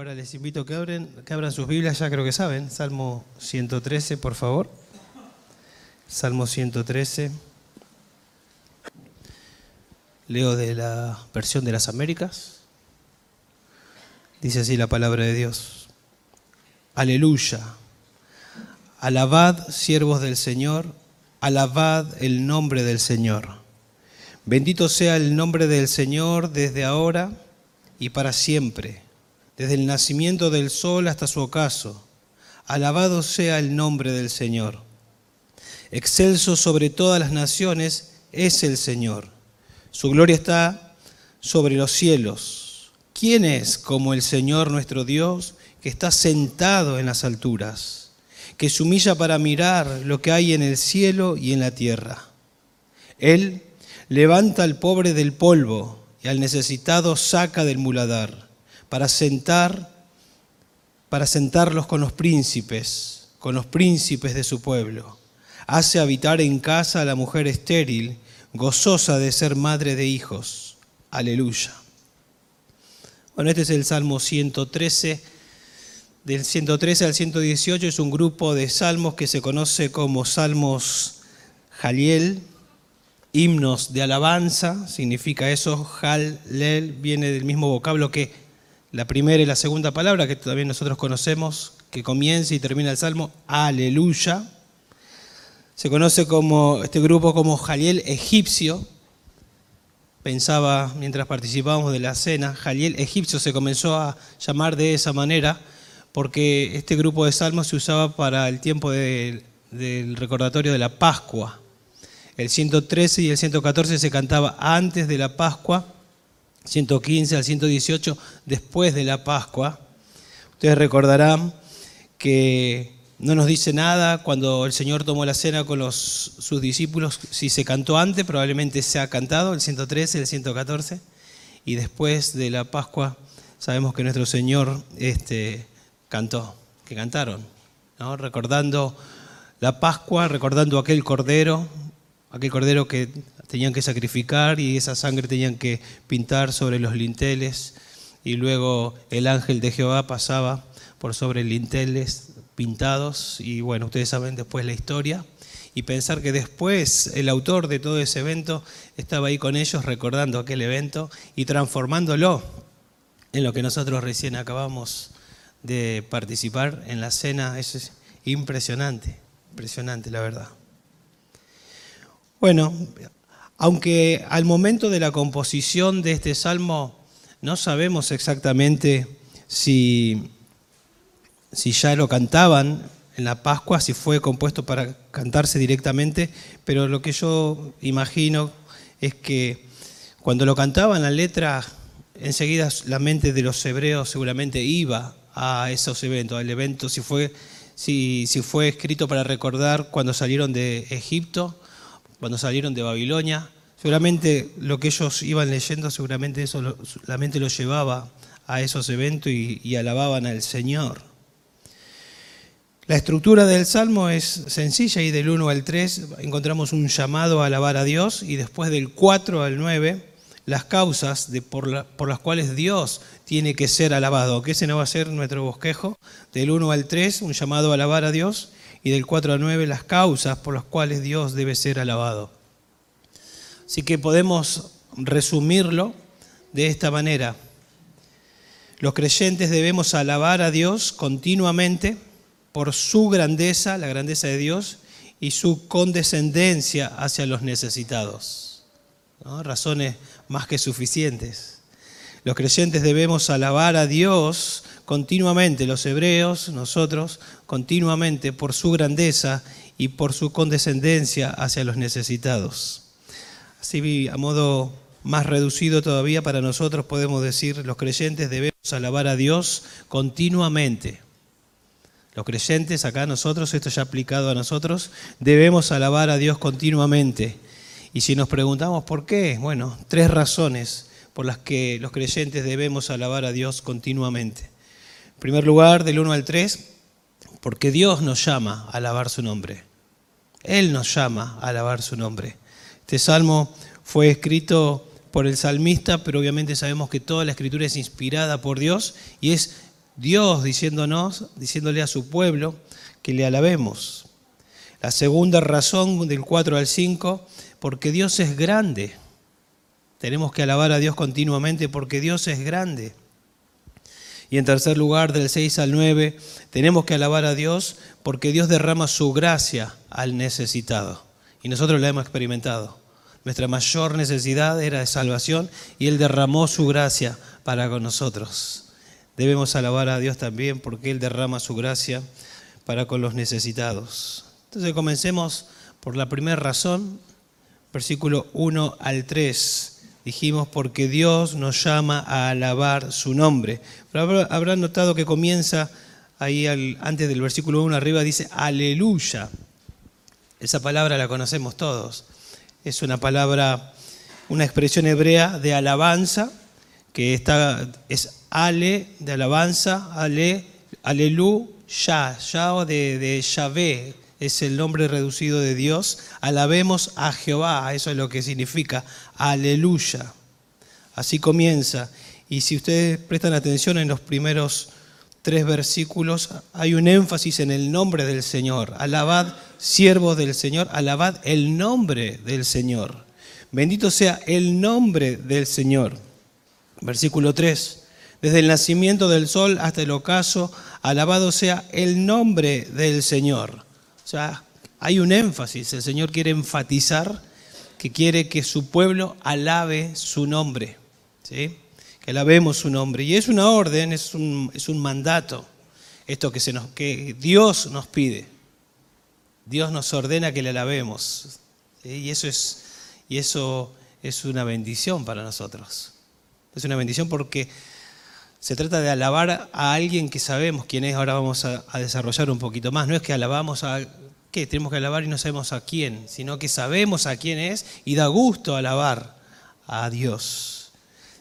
Ahora les invito a que abran sus Biblias, ya creo que saben. Salmo 113, por favor. Salmo 113. Leo de la versión de las Américas. Dice así la palabra de Dios. Aleluya. Alabad, siervos del Señor, alabad el nombre del Señor. Bendito sea el nombre del Señor desde ahora y para siempre desde el nacimiento del sol hasta su ocaso. Alabado sea el nombre del Señor. Excelso sobre todas las naciones es el Señor. Su gloria está sobre los cielos. ¿Quién es como el Señor nuestro Dios que está sentado en las alturas, que se humilla para mirar lo que hay en el cielo y en la tierra? Él levanta al pobre del polvo y al necesitado saca del muladar para sentar, para sentarlos con los príncipes, con los príncipes de su pueblo. Hace habitar en casa a la mujer estéril, gozosa de ser madre de hijos. Aleluya. Bueno, este es el Salmo 113. Del 113 al 118 es un grupo de salmos que se conoce como salmos Jaliel, himnos de alabanza, significa eso, Jalel, viene del mismo vocablo que la primera y la segunda palabra que también nosotros conocemos, que comienza y termina el salmo, aleluya. Se conoce como este grupo como Jaliel egipcio. Pensaba mientras participábamos de la cena, Jaliel egipcio se comenzó a llamar de esa manera porque este grupo de salmos se usaba para el tiempo del recordatorio de la Pascua. El 113 y el 114 se cantaba antes de la Pascua 115 al 118 después de la Pascua. Ustedes recordarán que no nos dice nada cuando el Señor tomó la cena con los, sus discípulos, si se cantó antes, probablemente se ha cantado, el 113, el 114, y después de la Pascua sabemos que nuestro Señor este, cantó, que cantaron, recordando la Pascua, recordando aquel cordero, aquel cordero que tenían que sacrificar y esa sangre tenían que pintar sobre los linteles. Y luego el ángel de Jehová pasaba por sobre linteles pintados. Y bueno, ustedes saben después la historia. Y pensar que después el autor de todo ese evento estaba ahí con ellos recordando aquel evento y transformándolo en lo que nosotros recién acabamos de participar en la cena, eso es impresionante, impresionante la verdad. Bueno, aunque al momento de la composición de este salmo no sabemos exactamente si, si ya lo cantaban en la Pascua, si fue compuesto para cantarse directamente, pero lo que yo imagino es que cuando lo cantaban la letra, enseguida la mente de los hebreos seguramente iba a esos eventos, al evento, si fue, si, si fue escrito para recordar cuando salieron de Egipto cuando salieron de Babilonia. Seguramente lo que ellos iban leyendo, seguramente eso la mente los llevaba a esos eventos y, alababan al Señor. La estructura del Salmo es sencilla y del 1 al 3 encontramos un llamado a alabar a Dios y después del 4 al 9 las causas de por, por, las cuales Dios tiene que ser alabado, que ese no va a ser nuestro bosquejo. Del 1 al 3 un llamado a alabar a Dios y del 4 al 9 las causas por las cuales Dios debe ser alabado. Así que podemos resumirlo de esta manera. Los creyentes debemos alabar a Dios continuamente por su grandeza, la grandeza de Dios, y su condescendencia hacia los necesitados. Razones más que suficientes. Los creyentes debemos alabar a Dios continuamente, los hebreos, nosotros, continuamente por su grandeza y por su condescendencia hacia los necesitados. Así, a modo más reducido todavía para nosotros podemos decir, los creyentes debemos alabar a Dios continuamente. Los creyentes, acá nosotros, esto ya aplicado a nosotros, debemos alabar a Dios continuamente. Y si nos preguntamos por qué, bueno, tres razones por las que los creyentes debemos alabar a Dios continuamente. En primer lugar, del 1 al 3, porque Dios nos llama a alabar su nombre. Él nos llama a alabar su nombre. Este salmo fue escrito por el salmista, pero obviamente sabemos que toda la escritura es inspirada por Dios y es Dios diciéndonos, diciéndole a su pueblo que le alabemos. La segunda razón del 4 al 5, porque Dios es grande. Tenemos que alabar a Dios continuamente porque Dios es grande. Y en tercer lugar, del 6 al 9, tenemos que alabar a Dios porque Dios derrama su gracia al necesitado. Y nosotros la hemos experimentado. Nuestra mayor necesidad era de salvación y Él derramó su gracia para con nosotros. Debemos alabar a Dios también porque Él derrama su gracia para con los necesitados. Entonces comencemos por la primera razón, versículo 1 al 3 dijimos, porque Dios nos llama a alabar su nombre. Pero habrán notado que comienza ahí antes del versículo 1 arriba, dice, aleluya. Esa palabra la conocemos todos. Es una palabra, una expresión hebrea de alabanza, que está, es ale, de alabanza, ale, aleluya, ya de, de Yahvé, es el nombre reducido de Dios. Alabemos a Jehová, eso es lo que significa aleluya. Así comienza. Y si ustedes prestan atención en los primeros tres versículos, hay un énfasis en el nombre del Señor. Alabad, siervos del Señor, alabad el nombre del Señor. Bendito sea el nombre del Señor. Versículo 3. Desde el nacimiento del sol hasta el ocaso, alabado sea el nombre del Señor. O sea, hay un énfasis, el Señor quiere enfatizar que quiere que su pueblo alabe su nombre, ¿sí? que alabemos su nombre. Y es una orden, es un, es un mandato, esto que, se nos, que Dios nos pide. Dios nos ordena que le alabemos. Y, eso es, y eso es una bendición para nosotros. Es una bendición porque se trata de alabar a alguien que sabemos quién es, ahora vamos a, desarrollar un poquito más. No es que alabamos a qué, tenemos que alabar y no sabemos a quién, sino que sabemos a quién es y da gusto alabar a Dios.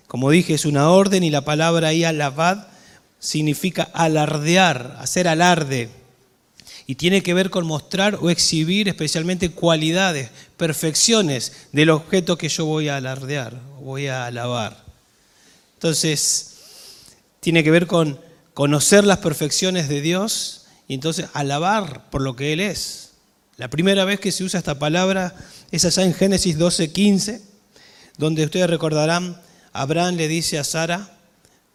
Como dije, es una orden y la palabra ahí alabad significa alardear, hacer alarde. Y tiene que ver con mostrar o exhibir especialmente cualidades, perfecciones del objeto que yo voy a alardear, voy a alabar. Entonces, tiene que ver con conocer las perfecciones de Dios y entonces alabar por lo que Él es. La primera vez que se usa esta palabra es allá en Génesis 12:15, donde ustedes recordarán, Abraham le dice a Sara,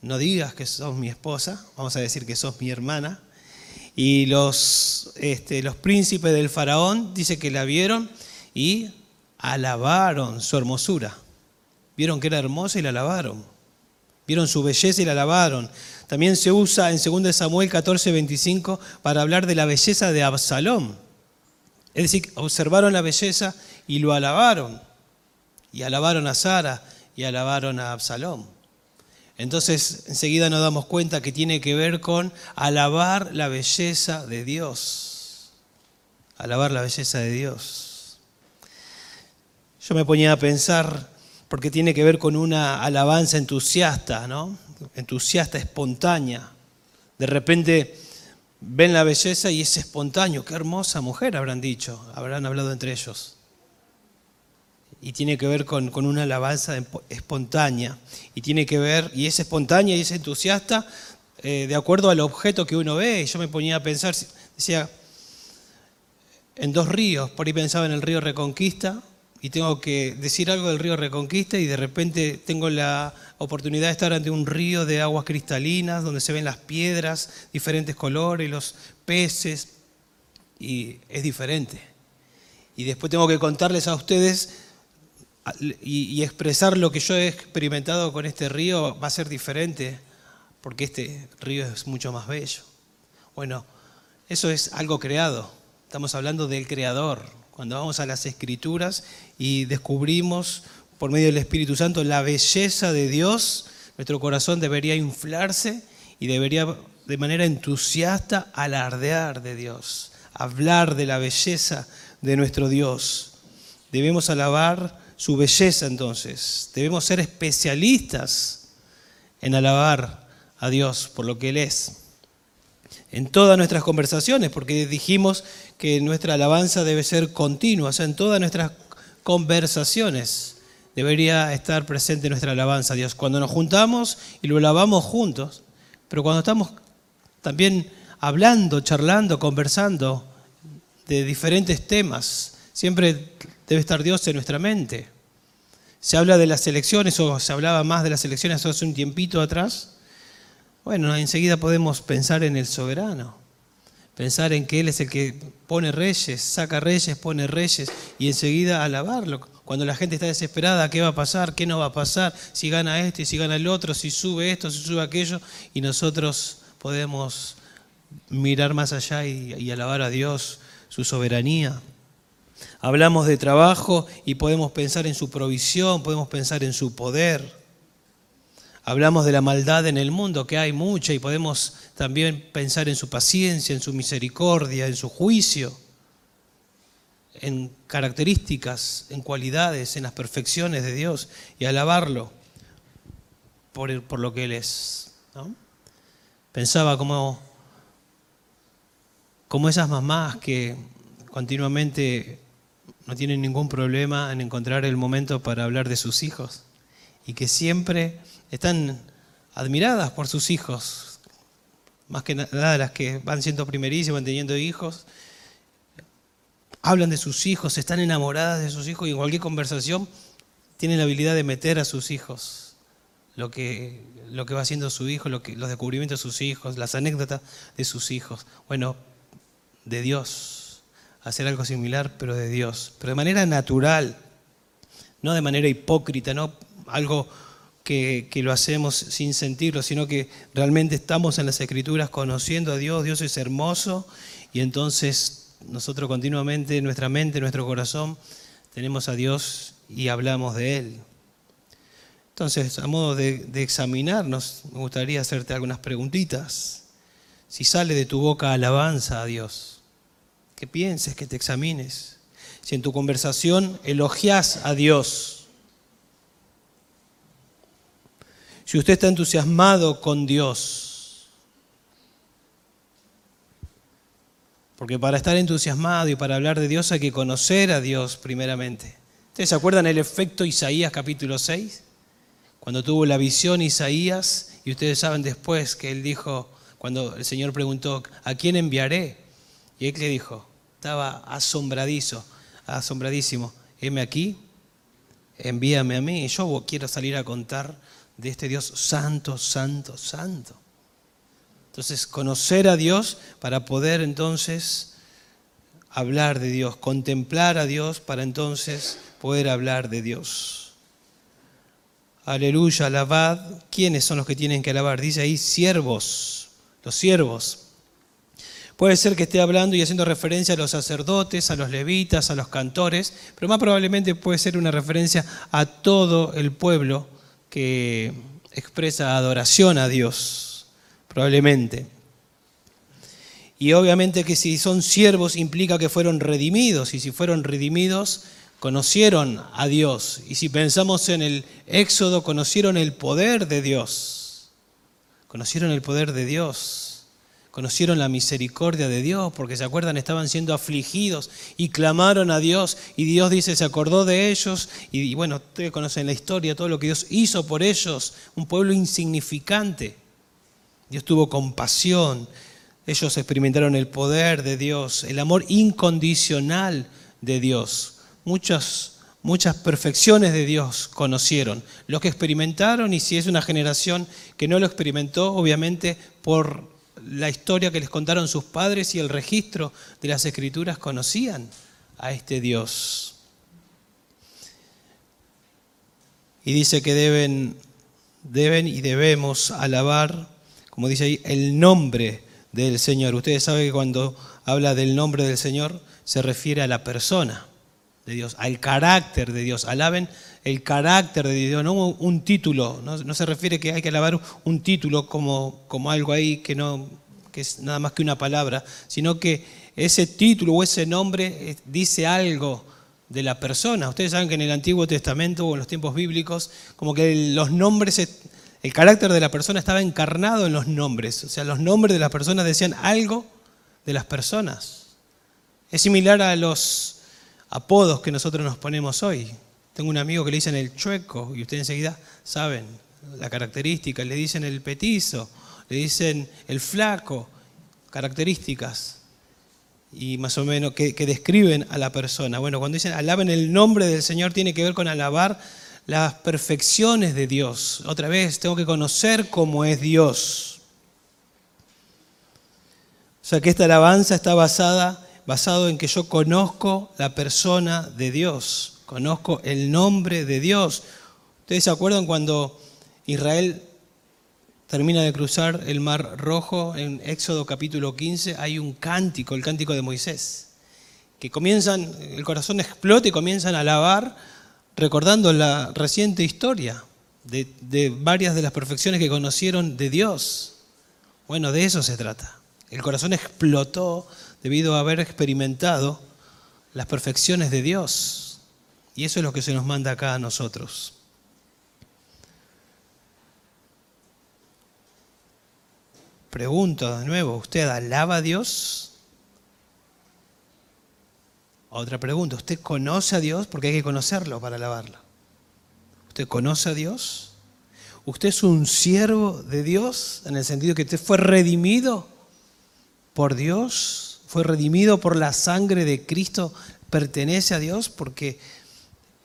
no digas que sos mi esposa, vamos a decir que sos mi hermana. Y los, este, los príncipes del faraón dice que la vieron y alabaron su hermosura. Vieron que era hermosa y la alabaron. Vieron su belleza y la alabaron. También se usa en 2 Samuel 14, 25 para hablar de la belleza de Absalón. Es decir, observaron la belleza y lo alabaron. Y alabaron a Sara y alabaron a Absalón. Entonces enseguida nos damos cuenta que tiene que ver con alabar la belleza de Dios. Alabar la belleza de Dios. Yo me ponía a pensar porque tiene que ver con una alabanza entusiasta, ¿no? Entusiasta, espontánea. De repente ven la belleza y es espontáneo. Qué hermosa mujer, habrán dicho, habrán hablado entre ellos. Y tiene que ver con, una alabanza espontánea. Y tiene que ver, y es espontánea y es entusiasta eh, de acuerdo al objeto que uno ve. Y yo me ponía a pensar, decía, en dos ríos, por ahí pensaba en el río Reconquista, y tengo que decir algo del río Reconquista y de repente tengo la oportunidad de estar ante un río de aguas cristalinas donde se ven las piedras, diferentes colores, los peces, y es diferente. Y después tengo que contarles a ustedes y, expresar lo que yo he experimentado con este río va a ser diferente, porque este río es mucho más bello. Bueno, eso es algo creado. Estamos hablando del creador, cuando vamos a las escrituras y descubrimos por medio del Espíritu Santo la belleza de Dios, nuestro corazón debería inflarse y debería de manera entusiasta alardear de Dios, hablar de la belleza de nuestro Dios. Debemos alabar su belleza entonces, debemos ser especialistas en alabar a Dios por lo que Él es en todas nuestras conversaciones, porque dijimos que nuestra alabanza debe ser continua, o sea, en todas nuestras conversaciones debería estar presente nuestra alabanza a Dios. Cuando nos juntamos y lo alabamos juntos, pero cuando estamos también hablando, charlando, conversando de diferentes temas. Siempre debe estar Dios en nuestra mente. Se habla de las elecciones o se hablaba más de las elecciones hace un tiempito atrás. Bueno, enseguida podemos pensar en el soberano, pensar en que Él es el que pone reyes, saca reyes, pone reyes y enseguida alabarlo. Cuando la gente está desesperada, ¿qué va a pasar? ¿Qué no va a pasar? Si gana este, si gana el otro, si sube esto, si sube aquello, y nosotros podemos mirar más allá y, y alabar a Dios, su soberanía. Hablamos de trabajo y podemos pensar en su provisión, podemos pensar en su poder. Hablamos de la maldad en el mundo, que hay mucha, y podemos también pensar en su paciencia, en su misericordia, en su juicio, en características, en cualidades, en las perfecciones de Dios, y alabarlo por, lo que Él es. Pensaba como, como esas mamás que continuamente no tienen ningún problema en encontrar el momento para hablar de sus hijos y que siempre están admiradas por sus hijos, más que nada las que van siendo primerísimas, teniendo hijos, hablan de sus hijos, están enamoradas de sus hijos y en cualquier conversación tienen la habilidad de meter a sus hijos lo que, lo que va haciendo su hijo, lo que, los descubrimientos de sus hijos, las anécdotas de sus hijos. Bueno, de Dios, hacer algo similar, pero de Dios, pero de manera natural, no de manera hipócrita, no algo que, lo hacemos sin sentirlo, sino que realmente estamos en las escrituras conociendo a Dios, Dios es hermoso y entonces nosotros continuamente en nuestra mente, en nuestro corazón, tenemos a Dios y hablamos de Él. Entonces, a modo de, de examinarnos, me gustaría hacerte algunas preguntitas. Si sale de tu boca alabanza a Dios, que pienses, que te examines. Si en tu conversación elogias a Dios, si usted está entusiasmado con Dios. Porque para estar entusiasmado y para hablar de Dios hay que conocer a Dios primeramente. ¿Ustedes se acuerdan el efecto Isaías capítulo 6? Cuando tuvo la visión Isaías, y ustedes saben después que él dijo, cuando el Señor preguntó, ¿a quién enviaré? Y él le dijo, estaba asombradizo, asombradísimo, heme aquí, envíame a mí, yo quiero salir a contar de este Dios santo, santo, santo. Entonces, conocer a Dios para poder entonces hablar de Dios, contemplar a Dios para entonces poder hablar de Dios. Aleluya, alabad. ¿Quiénes son los que tienen que alabar? Dice ahí siervos, los siervos. Puede ser que esté hablando y haciendo referencia a los sacerdotes, a los levitas, a los cantores, pero más probablemente puede ser una referencia a todo el pueblo que expresa adoración a Dios, probablemente. Y obviamente que si son siervos implica que fueron redimidos, y si fueron redimidos, conocieron a Dios. Y si pensamos en el Éxodo, conocieron el poder de Dios. Conocieron el poder de Dios conocieron la misericordia de Dios, porque se acuerdan, estaban siendo afligidos y clamaron a Dios y Dios dice, se acordó de ellos y bueno, ustedes conocen la historia, todo lo que Dios hizo por ellos, un pueblo insignificante. Dios tuvo compasión, ellos experimentaron el poder de Dios, el amor incondicional de Dios. Muchas, muchas perfecciones de Dios conocieron. Los que experimentaron, y si es una generación que no lo experimentó, obviamente por la historia que les contaron sus padres y el registro de las escrituras conocían a este Dios. Y dice que deben, deben y debemos alabar, como dice ahí, el nombre del Señor. Ustedes saben que cuando habla del nombre del Señor se refiere a la persona de Dios, al carácter de Dios. Alaben el carácter de Dios, no un título, no, se refiere que hay que alabar un título como, como algo ahí que, no, que es nada más que una palabra, sino que ese título o ese nombre eh, dice algo de la persona. Ustedes saben que en el Antiguo Testamento o en los tiempos bíblicos, como que los nombres, el carácter de la persona estaba encarnado en los nombres, o sea, los nombres de las personas decían algo de las personas. Es similar a los apodos que nosotros nos ponemos hoy. Tengo un amigo que le dicen el chueco y ustedes enseguida saben la característica, le dicen el petizo, le dicen el flaco. características y más o menos que, describen a la persona. Bueno, cuando dicen alaben el nombre del Señor tiene que ver con alabar las perfecciones de Dios. Otra vez, tengo que conocer cómo es Dios. O sea que esta alabanza está basada basado en que yo conozco la persona de Dios, conozco el nombre de Dios. ¿Ustedes se acuerdan cuando Israel termina de cruzar el Mar Rojo en Éxodo capítulo 15? Hay un cántico, el cántico de Moisés, que comienzan, el corazón explota y comienzan a alabar recordando la reciente historia de, de varias de las perfecciones que conocieron de Dios. Bueno, de eso se trata. El corazón explotó debido a haber experimentado las perfecciones de Dios. Y eso es lo que se nos manda acá a nosotros. Pregunto de nuevo, ¿usted alaba a Dios? Otra pregunta, ¿usted conoce a Dios? Porque hay que conocerlo para alabarlo. ¿Usted conoce a Dios? ¿Usted es un siervo de Dios en el sentido que usted fue redimido por Dios? fue redimido por la sangre de Cristo, pertenece a Dios, porque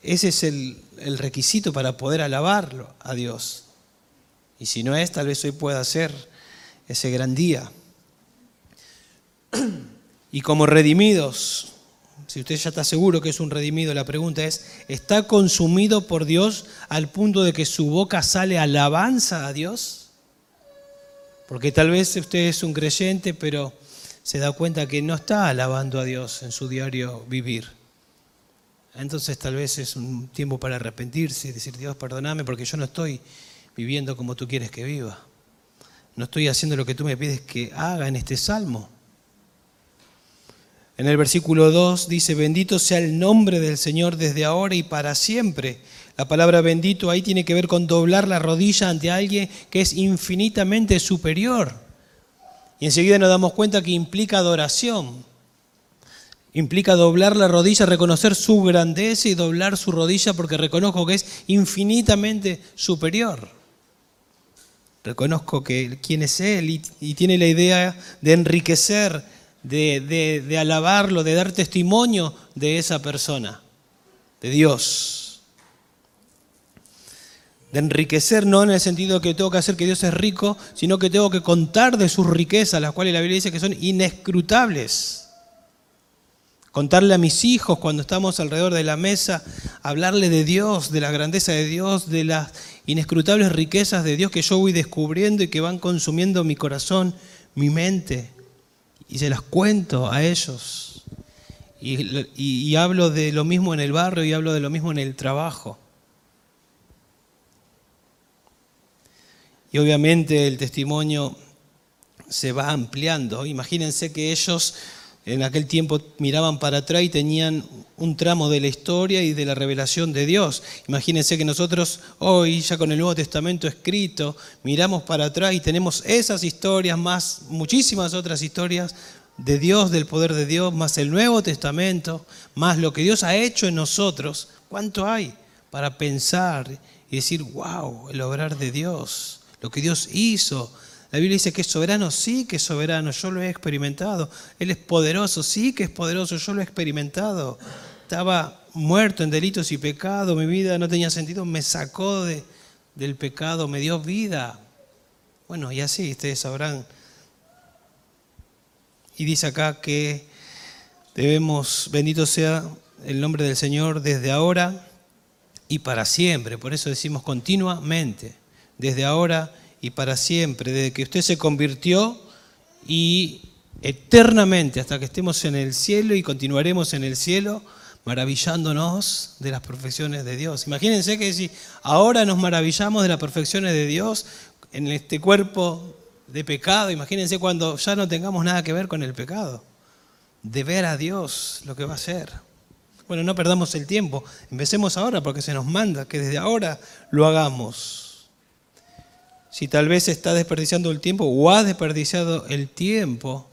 ese es el, requisito para poder alabarlo a Dios. Y si no es, tal vez hoy pueda ser ese gran día. Y como redimidos, si usted ya está seguro que es un redimido, la pregunta es, ¿está consumido por Dios al punto de que su boca sale alabanza a Dios? Porque tal vez usted es un creyente, pero se da cuenta que no está alabando a Dios en su diario vivir. Entonces tal vez es un tiempo para arrepentirse y decir, Dios, perdóname porque yo no estoy viviendo como tú quieres que viva. No estoy haciendo lo que tú me pides que haga en este salmo. En el versículo 2 dice, bendito sea el nombre del Señor desde ahora y para siempre. La palabra bendito ahí tiene que ver con doblar la rodilla ante alguien que es infinitamente superior. Y enseguida nos damos cuenta que implica adoración. Implica doblar la rodilla, reconocer su grandeza y doblar su rodilla porque reconozco que es infinitamente superior. Reconozco que quién es Él y, tiene la idea de enriquecer, de, de alabarlo, de dar testimonio de esa persona, de Dios de enriquecer, no en el sentido que tengo que hacer que Dios es rico, sino que tengo que contar de sus riquezas, las cuales la Biblia dice que son inescrutables. Contarle a mis hijos cuando estamos alrededor de la mesa, hablarle de Dios, de la grandeza de Dios, de las inescrutables riquezas de Dios que yo voy descubriendo y que van consumiendo mi corazón, mi mente. Y se las cuento a ellos. Y, y hablo de lo mismo en el barrio y hablo de lo mismo en el trabajo. Y obviamente el testimonio se va ampliando. Imagínense que ellos en aquel tiempo miraban para atrás y tenían un tramo de la historia y de la revelación de Dios. Imagínense que nosotros hoy, ya con el Nuevo Testamento escrito, miramos para atrás y tenemos esas historias, más muchísimas otras historias de Dios, del poder de Dios, más el Nuevo Testamento, más lo que Dios ha hecho en nosotros. ¿Cuánto hay para pensar y decir, wow, el obrar de Dios? lo que Dios hizo. La Biblia dice que es soberano, sí que es soberano, yo lo he experimentado. Él es poderoso, sí que es poderoso, yo lo he experimentado. Estaba muerto en delitos y pecados, mi vida no tenía sentido, me sacó de, del pecado, me dio vida. Bueno, y así ustedes sabrán. Y dice acá que debemos, bendito sea el nombre del Señor desde ahora y para siempre. Por eso decimos continuamente desde ahora y para siempre, desde que usted se convirtió y eternamente hasta que estemos en el cielo y continuaremos en el cielo maravillándonos de las perfecciones de Dios. Imagínense que si ahora nos maravillamos de las perfecciones de Dios en este cuerpo de pecado, imagínense cuando ya no tengamos nada que ver con el pecado, de ver a Dios lo que va a hacer. Bueno, no perdamos el tiempo, empecemos ahora porque se nos manda que desde ahora lo hagamos si tal vez está desperdiciando el tiempo o ha desperdiciado el tiempo,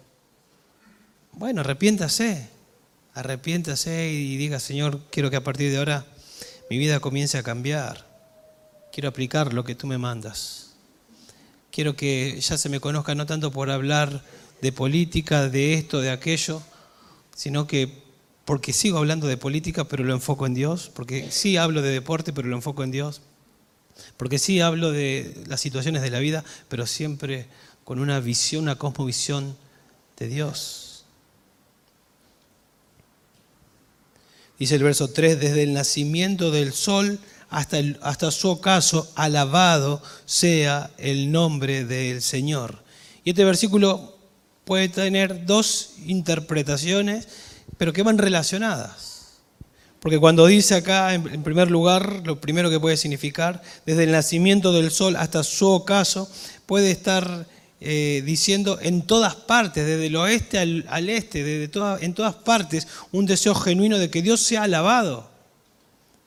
bueno, arrepiéntase, arrepiéntase y diga, Señor, quiero que a partir de ahora mi vida comience a cambiar. Quiero aplicar lo que tú me mandas. Quiero que ya se me conozca no tanto por hablar de política, de esto, de aquello, sino que porque sigo hablando de política, pero lo enfoco en Dios, porque sí hablo de deporte, pero lo enfoco en Dios, porque sí hablo de las situaciones de la vida, pero siempre con una visión, una cosmovisión de Dios. Dice el verso 3, desde el nacimiento del sol hasta, hasta su ocaso, alabado sea el nombre del Señor. Y este versículo puede tener dos interpretaciones pero que van relacionadas. Porque cuando dice acá, en primer lugar, lo primero que puede significar, desde el nacimiento del sol hasta su ocaso, puede estar eh, diciendo en todas partes, desde el oeste al, este, desde en todas partes, un deseo genuino de que Dios sea alabado.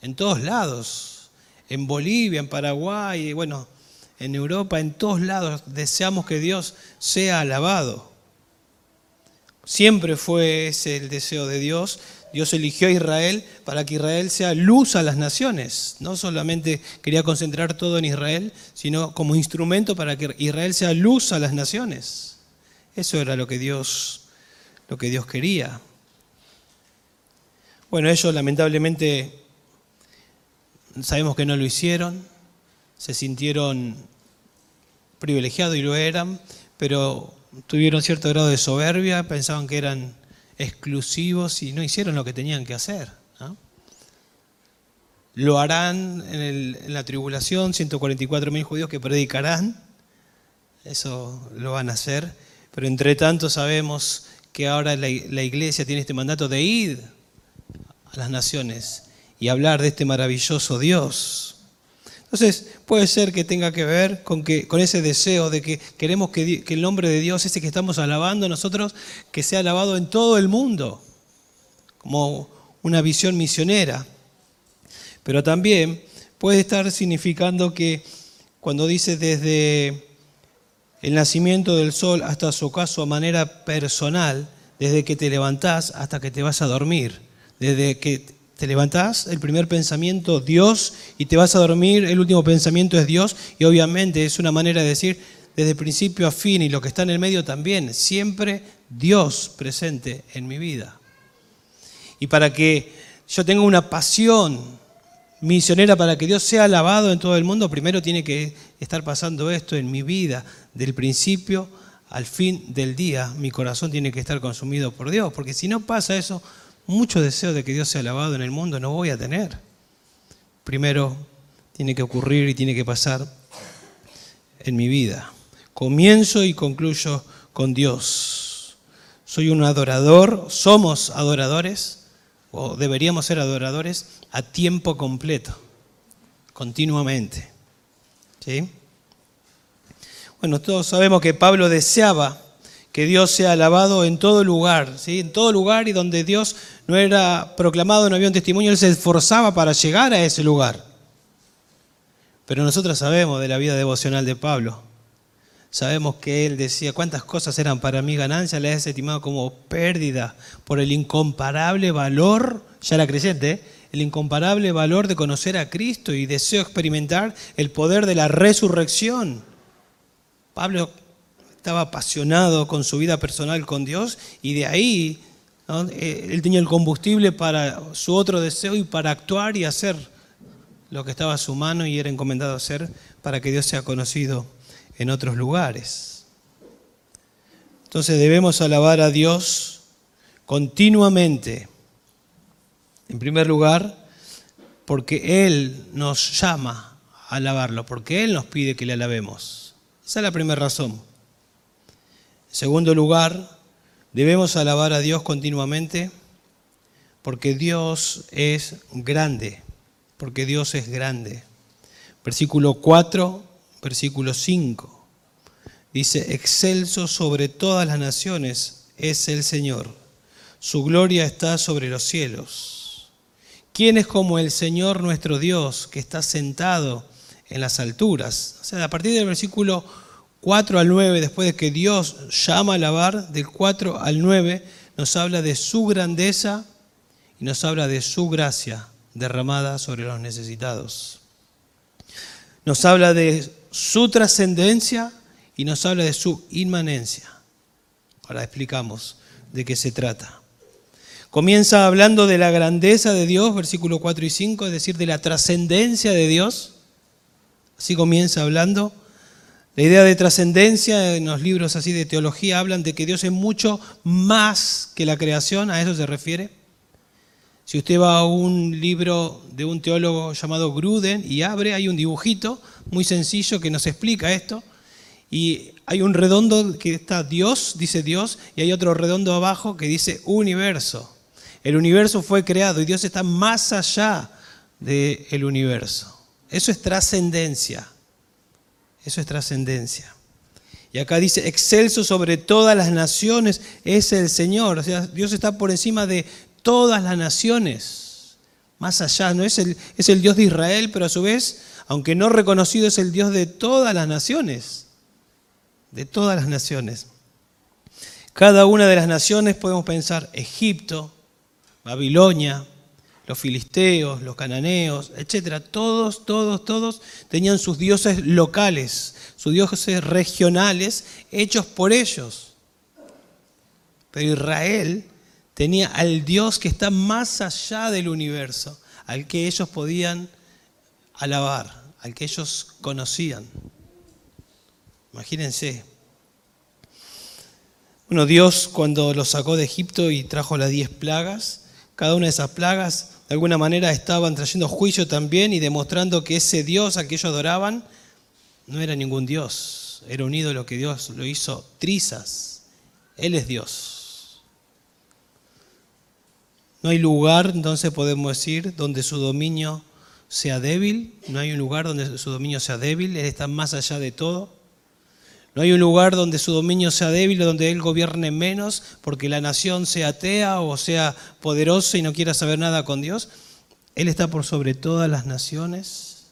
En todos lados. En Bolivia, en Paraguay, bueno, en Europa, en todos lados deseamos que Dios sea alabado. Siempre fue ese el deseo de Dios. Dios eligió a Israel para que Israel sea luz a las naciones. No solamente quería concentrar todo en Israel, sino como instrumento para que Israel sea luz a las naciones. Eso era lo que Dios, lo que Dios quería. Bueno, ellos lamentablemente sabemos que no lo hicieron, se sintieron privilegiados y lo eran, pero tuvieron cierto grado de soberbia, pensaban que eran exclusivos y no hicieron lo que tenían que hacer. Lo harán en, la tribulación, 144.000 judíos que predicarán, eso lo van a hacer, pero entre tanto sabemos que ahora la iglesia tiene este mandato de ir a las naciones y hablar de este maravilloso Dios. Entonces, puede ser que tenga que ver con, que, con ese deseo de que queremos que, el nombre de Dios, ese que estamos alabando nosotros, que sea alabado en todo el mundo, como una visión misionera. Pero también puede estar significando que cuando dice desde el nacimiento del sol hasta su ocaso a manera personal, desde que te levantás hasta que te vas a dormir, desde que te levantás, el primer pensamiento Dios, y te vas a dormir, el último pensamiento es Dios, y obviamente es una manera de decir desde principio a fin y lo que está en el medio también, siempre Dios presente en mi vida. Y para que yo tenga una pasión misionera para que Dios sea alabado en todo el mundo, primero tiene que estar pasando esto en mi vida, del principio al fin del día, mi corazón tiene que estar consumido por Dios, porque si no pasa eso, mucho deseo de que Dios sea alabado en el mundo no voy a tener. Primero tiene que ocurrir y tiene que pasar en mi vida. Comienzo y concluyo con Dios. Soy un adorador, somos adoradores, o deberíamos ser adoradores a tiempo completo, continuamente. ¿Sí? Bueno, todos sabemos que Pablo deseaba que Dios sea alabado en todo lugar, ¿sí? en todo lugar y donde Dios no era proclamado, no había un testimonio, Él se esforzaba para llegar a ese lugar. Pero nosotros sabemos de la vida devocional de Pablo. Sabemos que él decía cuántas cosas eran para mí ganancia, le he estimado como pérdida por el incomparable valor, ya era creyente, ¿eh? el incomparable valor de conocer a Cristo y deseo experimentar el poder de la resurrección. Pablo estaba apasionado con su vida personal con Dios y de ahí eh, él tenía el combustible para su otro deseo y para actuar y hacer lo que estaba a su mano y era encomendado hacer para que Dios sea conocido en otros lugares. Entonces debemos alabar a Dios continuamente. En primer lugar, porque Él nos llama a alabarlo, porque Él nos pide que le alabemos. Esa es la primera razón. En segundo lugar, Debemos alabar a Dios continuamente porque Dios es grande, porque Dios es grande. Versículo 4, versículo 5. Dice, excelso sobre todas las naciones es el Señor. Su gloria está sobre los cielos. ¿Quién es como el Señor nuestro Dios que está sentado en las alturas? O sea, a partir del versículo 4 al 9, después de que Dios llama a alabar, del 4 al 9, nos habla de su grandeza y nos habla de su gracia derramada sobre los necesitados. Nos habla de su trascendencia y nos habla de su inmanencia. Ahora explicamos de qué se trata. Comienza hablando de la grandeza de Dios, versículo 4 y 5, es decir, de la trascendencia de Dios. Así comienza hablando. La idea de trascendencia en los libros así de teología hablan de que Dios es mucho más que la creación, a eso se refiere. Si usted va a un libro de un teólogo llamado Gruden y abre, hay un dibujito muy sencillo que nos explica esto. Y hay un redondo que está Dios, dice Dios, y hay otro redondo abajo que dice universo. El universo fue creado y Dios está más allá del universo. Eso es trascendencia. Eso es trascendencia. Y acá dice, excelso sobre todas las naciones es el Señor. O sea, Dios está por encima de todas las naciones. Más allá, no es el, es el Dios de Israel, pero a su vez, aunque no reconocido, es el Dios de todas las naciones. De todas las naciones. Cada una de las naciones podemos pensar Egipto, Babilonia, los filisteos, los cananeos, etcétera, todos, todos, todos tenían sus dioses locales, sus dioses regionales hechos por ellos. Pero Israel tenía al Dios que está más allá del universo, al que ellos podían alabar, al que ellos conocían. Imagínense. Bueno, Dios cuando los sacó de Egipto y trajo las diez plagas, cada una de esas plagas de alguna manera estaban trayendo juicio también y demostrando que ese Dios a que ellos adoraban no era ningún Dios, era un ídolo que Dios lo hizo trizas. Él es Dios. No hay lugar, entonces podemos decir, donde su dominio sea débil. No hay un lugar donde su dominio sea débil. Él está más allá de todo. No hay un lugar donde su dominio sea débil o donde Él gobierne menos porque la nación sea atea o sea poderosa y no quiera saber nada con Dios. Él está por sobre todas las naciones.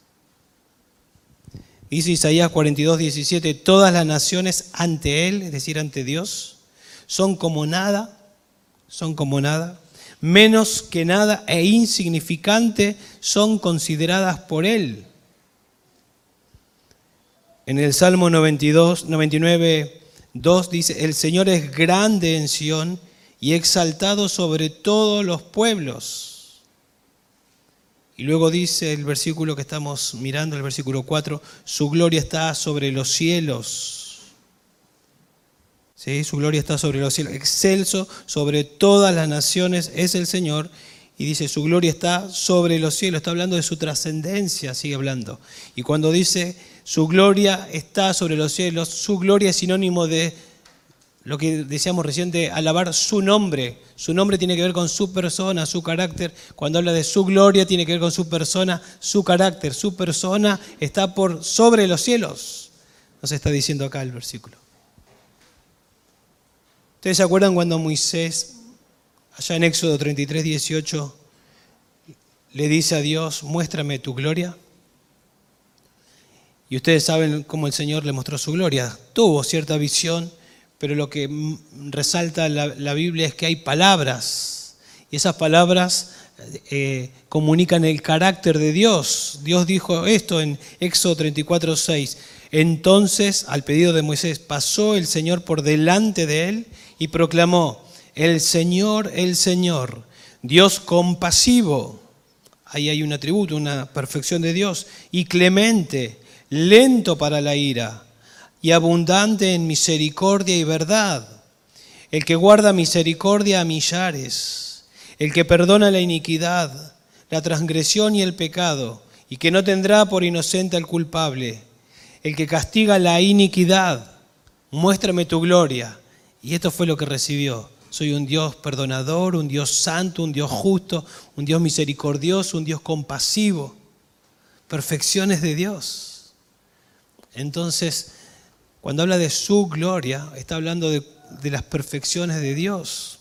Dice Isaías 42, 17, todas las naciones ante Él, es decir, ante Dios, son como nada, son como nada menos que nada e insignificante son consideradas por Él. En el Salmo 92, 99, 2 dice, el Señor es grande en Sión y exaltado sobre todos los pueblos. Y luego dice el versículo que estamos mirando, el versículo 4, su gloria está sobre los cielos. Su gloria está sobre los cielos, excelso sobre todas las naciones es el Señor. Y dice, su gloria está sobre los cielos, está hablando de su trascendencia, sigue hablando. Y cuando dice, su gloria está sobre los cielos, su gloria es sinónimo de lo que decíamos recién de alabar su nombre. Su nombre tiene que ver con su persona, su carácter. Cuando habla de su gloria tiene que ver con su persona, su carácter. Su persona está por sobre los cielos. Nos está diciendo acá el versículo. ¿Ustedes se acuerdan cuando Moisés, allá en Éxodo 33, 18, le dice a Dios, muéstrame tu gloria? Y ustedes saben cómo el Señor le mostró su gloria. Tuvo cierta visión, pero lo que resalta la, Biblia es que hay palabras. Y esas palabras eh, comunican el carácter de Dios. Dios dijo esto en Éxodo 34, 6. Entonces, al pedido de Moisés, pasó el Señor por delante de él y proclamó, el Señor, el Señor, Dios compasivo, ahí hay un atributo, una perfección de Dios, y clemente, lento para la ira, y abundante en misericordia y verdad, el que guarda misericordia a millares, el que perdona la iniquidad, la transgresión y el pecado, y que no tendrá por inocente al culpable, el que castiga la iniquidad, muéstrame tu gloria y esto fue lo que recibió. Soy un Dios perdonador, un Dios santo, un Dios justo, un Dios misericordioso, un Dios compasivo. Perfecciones de Dios. Entonces, cuando habla de su gloria, está hablando de, las perfecciones de Dios.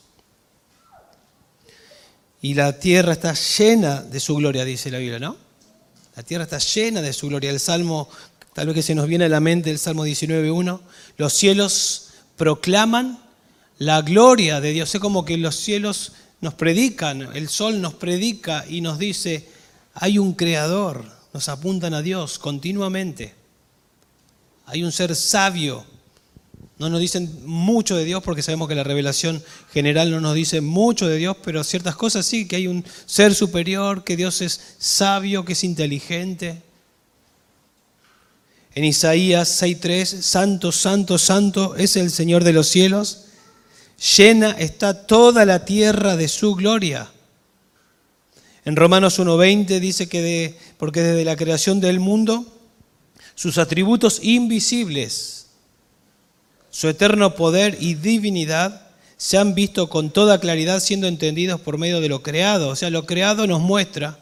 Y la tierra está llena de su gloria, dice la Biblia, ¿no? La tierra está llena de su gloria. El Salmo, tal vez que se nos viene a la mente el Salmo 19.1, los cielos proclaman la gloria de Dios. Es como que los cielos nos predican, el sol nos predica y nos dice, hay un creador, nos apuntan a Dios continuamente. Hay un ser sabio No nos dicen mucho de Dios porque sabemos que la revelación general no nos dice mucho de Dios, pero ciertas cosas sí, que hay un ser superior, que Dios es sabio, que es inteligente. En Isaías 6.3, Santo, Santo, Santo es el Señor de los cielos. Llena está toda la tierra de su gloria. En Romanos 1.20 dice que porque desde la creación del mundo, sus atributos invisibles, su eterno poder y divinidad se han visto con toda claridad siendo entendidos por medio de lo creado. O sea, lo creado nos muestra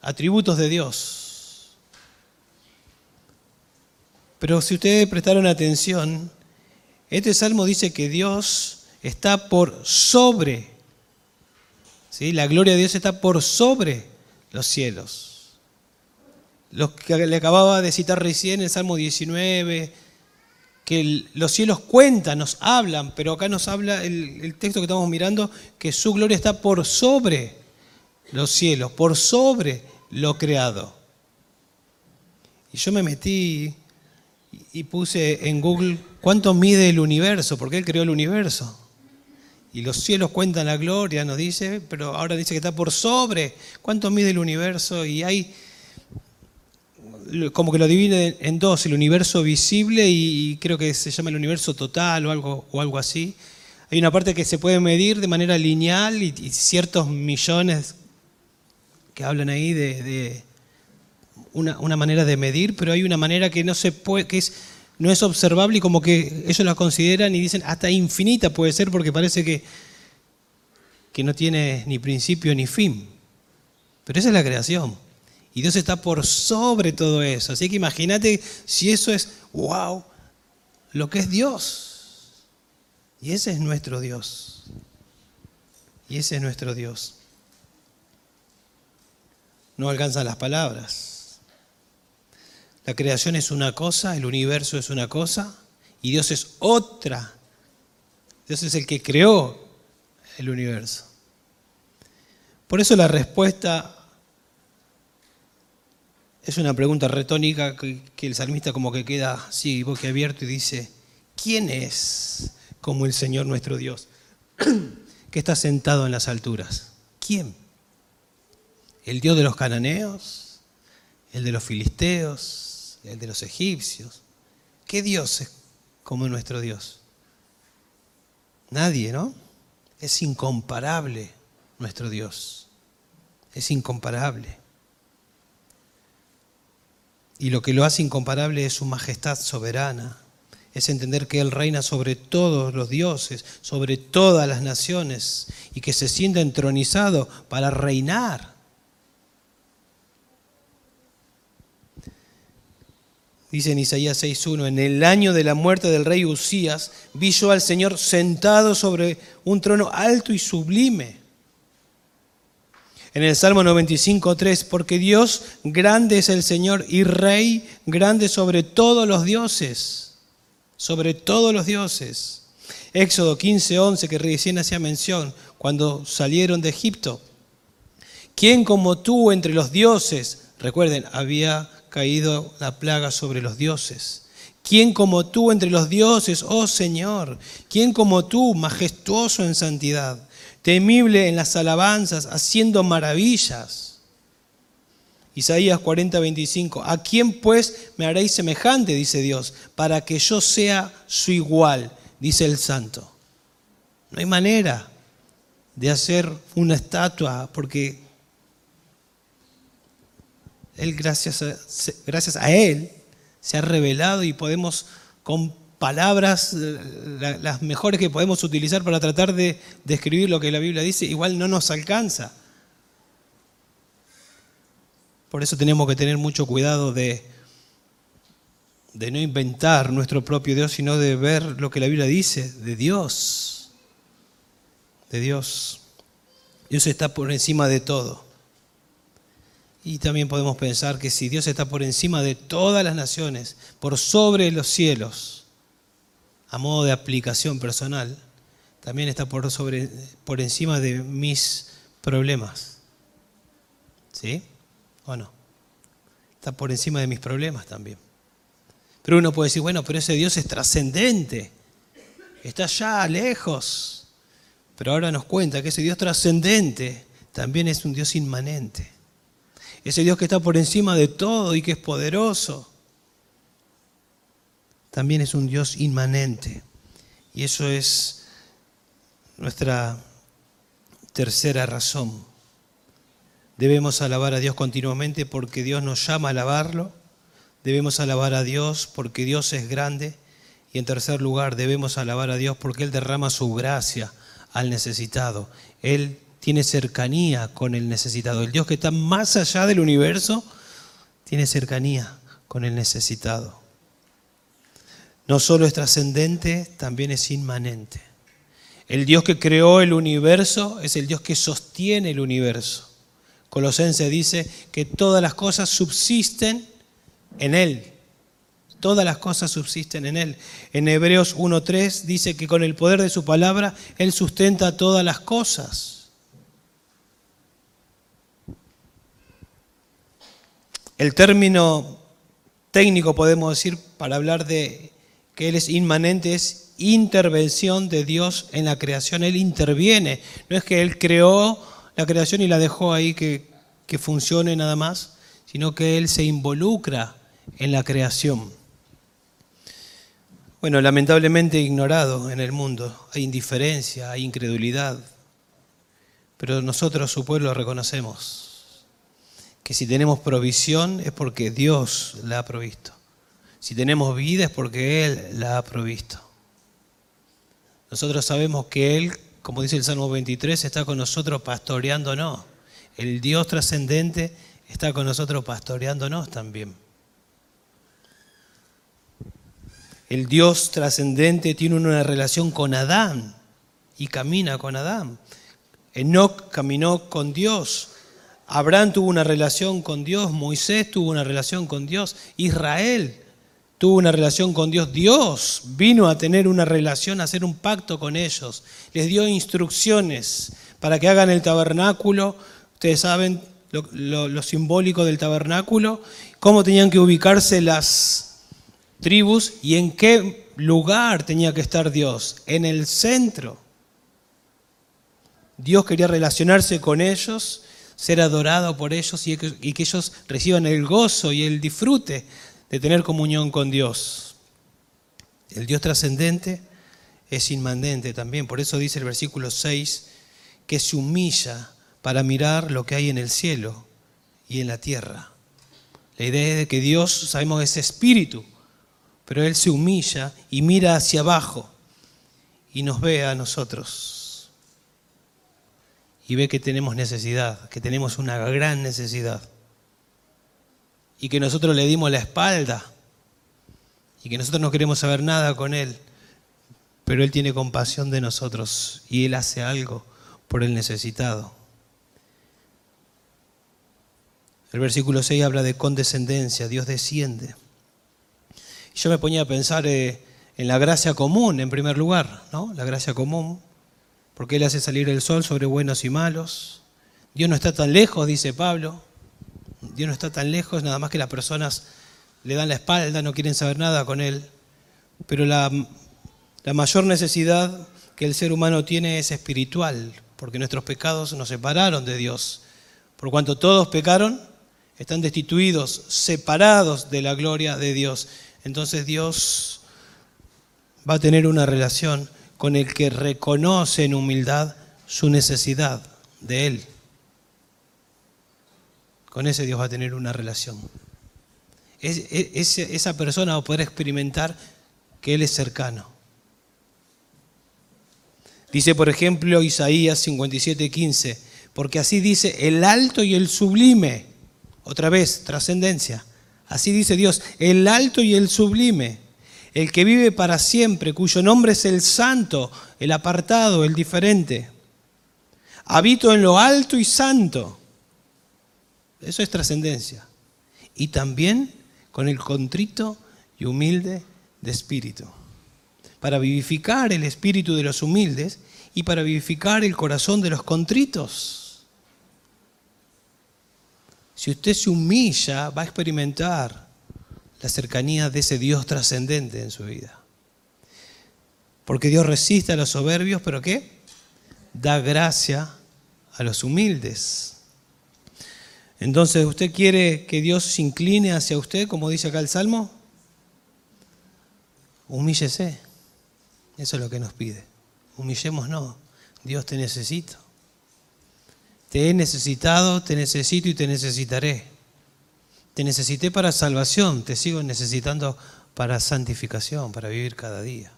atributos de Dios. Pero si ustedes prestaron atención, este salmo dice que Dios está por sobre, ¿sí? la gloria de Dios está por sobre los cielos. Los que le acababa de citar recién, el Salmo 19, que los cielos cuentan, nos hablan, pero acá nos habla el, texto que estamos mirando, que su gloria está por sobre los cielos, por sobre lo creado. Y yo me metí y puse en Google cuánto mide el universo, porque Él creó el universo. Y los cielos cuentan la gloria, nos dice, pero ahora dice que está por sobre. ¿Cuánto mide el universo? Y hay como que lo divide en dos, el universo visible y creo que se llama el universo total o algo, o algo así. Hay una parte que se puede medir de manera lineal y, ciertos millones que hablan ahí de una, manera de medir, pero hay una manera que no se puede, que es, no es observable y como que ellos la consideran y dicen hasta infinita puede ser porque parece que, que no tiene ni principio ni fin. Pero esa es la creación. Y Dios está por sobre todo eso. Así que imagínate si eso es, wow, lo que es Dios. Y ese es nuestro Dios. Y ese es nuestro Dios. No alcanzan las palabras. La creación es una cosa, el universo es una cosa y Dios es otra. Dios es el que creó el universo. Por eso la respuesta es una pregunta retónica que, el salmista como que queda así, abierto y dice, ¿quién es como el Señor nuestro Dios que está sentado en las alturas? ¿Quién? ¿El Dios de los cananeos? ¿El de los filisteos? el de los egipcios. ¿Qué Dios es como nuestro Dios? Nadie, ¿no? Es incomparable nuestro Dios. Es incomparable. Y lo que lo hace incomparable es su majestad soberana. Es entender que Él reina sobre todos los dioses, sobre todas las naciones, y que se siente entronizado para reinar Dice en Isaías 6.1, en el año de la muerte del rey Usías, vi yo al Señor sentado sobre un trono alto y sublime. En el Salmo 95.3, porque Dios grande es el Señor y rey grande sobre todos los dioses, sobre todos los dioses. Éxodo 15.11, que recién hacía mención, cuando salieron de Egipto. ¿Quién como tú entre los dioses? Recuerden, había caído la plaga sobre los dioses. ¿Quién como tú entre los dioses, oh Señor? ¿Quién como tú, majestuoso en santidad, temible en las alabanzas, haciendo maravillas? Isaías 40, 25. ¿A quién pues me haréis semejante, dice Dios, para que yo sea su igual, dice el santo? No hay manera de hacer una estatua porque él, gracias a, Él, se ha revelado y podemos con palabras, eh, las mejores que podemos utilizar para tratar de describir lo que la Biblia dice, igual no nos alcanza. Por eso tenemos que tener mucho cuidado de, de no inventar nuestro propio Dios, sino de ver lo que la Biblia dice, de Dios. De Dios. Dios está por encima de todo. Y también podemos pensar que si Dios está por encima de todas las naciones, por sobre los cielos, a modo de aplicación personal, también está por, sobre, por encima de mis problemas. ¿Sí? ¿O no? Está por encima de mis problemas también. Pero uno puede decir, bueno, pero ese Dios es trascendente. está allá, lejos. Pero ahora nos cuenta que ese Dios trascendente también es un Dios inmanente. Ese Dios que está por encima de todo y que es poderoso. También es un Dios inmanente. Y eso es nuestra tercera razón. Debemos alabar a Dios continuamente porque Dios nos llama a alabarlo. Debemos alabar a Dios porque Dios es grande. Y en tercer lugar, debemos alabar a Dios porque Él derrama su gracia al necesitado. Él tiene cercanía con el necesitado. El Dios que está más allá del universo tiene cercanía con el necesitado. No solo es trascendente, también es inmanente. El Dios que creó el universo es el Dios que sostiene el universo. Colosense dice que todas las cosas subsisten en Él. Todas las cosas subsisten en Él. En Hebreos 1.3 dice que con el poder de su palabra Él sustenta todas las cosas. El término técnico, podemos decir, para hablar de que Él es inmanente, es intervención de Dios en la creación. Él interviene. No es que Él creó la creación y la dejó ahí que, que funcione nada más, sino que Él se involucra en la creación. Bueno, lamentablemente ignorado en el mundo. Hay indiferencia, hay incredulidad. Pero nosotros, su pueblo, reconocemos que si tenemos provisión es porque Dios la ha provisto. Si tenemos vida es porque Él la ha provisto. Nosotros sabemos que Él, como dice el Salmo 23, está con nosotros pastoreándonos. El Dios trascendente está con nosotros pastoreándonos también. El Dios trascendente tiene una relación con Adán y camina con Adán. Enoch caminó con Dios. Abraham tuvo una relación con Dios. Moisés tuvo una relación con Dios. Israel tuvo una relación con Dios. Dios vino a tener una relación, a hacer un pacto con ellos. Les dio instrucciones para que hagan el tabernáculo. Ustedes saben lo, simbólico del tabernáculo, cómo tenían que ubicarse las tribus y en qué lugar tenía que estar Dios, en el centro. Dios quería relacionarse con ellos, ser adorado por ellos y que, y que ellos reciban el gozo y el disfrute de tener comunión con Dios. El Dios trascendente es inmanente también, por eso dice el versículo 6 que se humilla para mirar lo que hay en el cielo y en la tierra. La idea es de que Dios, sabemos, es espíritu, pero Él se humilla y mira hacia abajo y nos ve a nosotros. Y ve que tenemos necesidad, que tenemos una gran necesidad. Y que nosotros le dimos la espalda. Y que nosotros no queremos saber nada con Él. Pero Él tiene compasión de nosotros y Él hace algo por el necesitado. El versículo 6 habla de condescendencia, Dios desciende. Yo me ponía a pensar eh, en la gracia común, en primer lugar, ¿no? La gracia común, porque Él hace salir el sol sobre buenos y malos. Dios no está tan lejos, dice Pablo. Dios no está tan lejos, nada más que las personas le dan la espalda, no quieren saber nada con Él. Pero la, la mayor necesidad que el ser humano tiene es espiritual, porque nuestros pecados nos separaron de Dios. Por cuanto todos pecaron, están destituidos, separados de la gloria de Dios entonces Dios va a tener una relación con el que reconoce en humildad su necesidad de Él. Con ese Dios va a tener una relación. esa persona va a poder experimentar que Él es cercano. Dice, por ejemplo, Isaías 57:15, porque así dice el alto y el sublime, otra vez, trascendencia Así dice Dios, el alto y el sublime, el que vive para siempre, cuyo nombre es el santo, el apartado, el diferente. Habito en lo alto y santo. Eso es trascendencia. Y también con el contrito y humilde de espíritu. Para vivificar el espíritu de los humildes y para vivificar el corazón de los contritos. Si usted se humilla, va a experimentar la cercanía de ese Dios trascendente en su vida. Porque Dios resiste a los soberbios, pero ¿qué? Da gracia a los humildes. Entonces, ¿usted quiere que Dios se incline hacia usted, como dice acá el Salmo? Humíllese. Eso es lo que nos pide. Humillemos no. Dios te necesito. Te he necesitado, te necesito y te necesitaré. Te necesité para salvación, te sigo necesitando para santificación, para vivir cada día.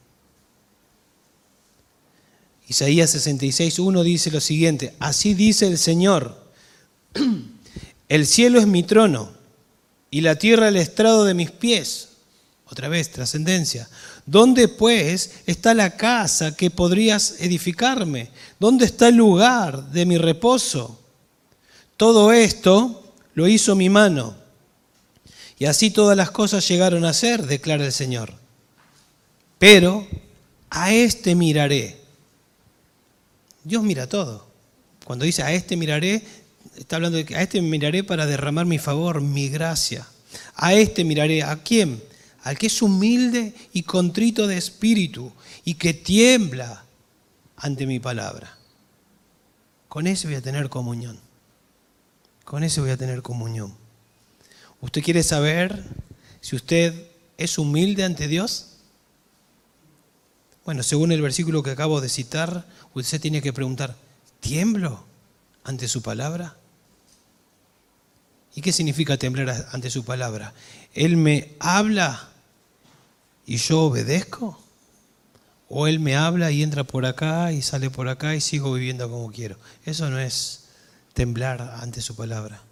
Isaías 66.1 dice lo siguiente, así dice el Señor. El cielo es mi trono y la tierra el estrado de mis pies. Otra vez, trascendencia. ¿Dónde pues está la casa que podrías edificarme? ¿Dónde está el lugar de mi reposo? Todo esto lo hizo mi mano. Y así todas las cosas llegaron a ser, declara el Señor. Pero a este miraré. Dios mira todo. Cuando dice a este miraré, está hablando de que a este miraré para derramar mi favor, mi gracia. A este miraré, ¿a quién? Al que es humilde y contrito de espíritu y que tiembla ante mi palabra. Con ese voy a tener comunión. Con ese voy a tener comunión. ¿Usted quiere saber si usted es humilde ante Dios? Bueno, según el versículo que acabo de citar, usted tiene que preguntar, ¿tiemblo ante su palabra? ¿Y qué significa temblar ante su palabra? ¿Él me habla y yo obedezco? ¿O Él me habla y entra por acá y sale por acá y sigo viviendo como quiero? Eso no es temblar ante su palabra.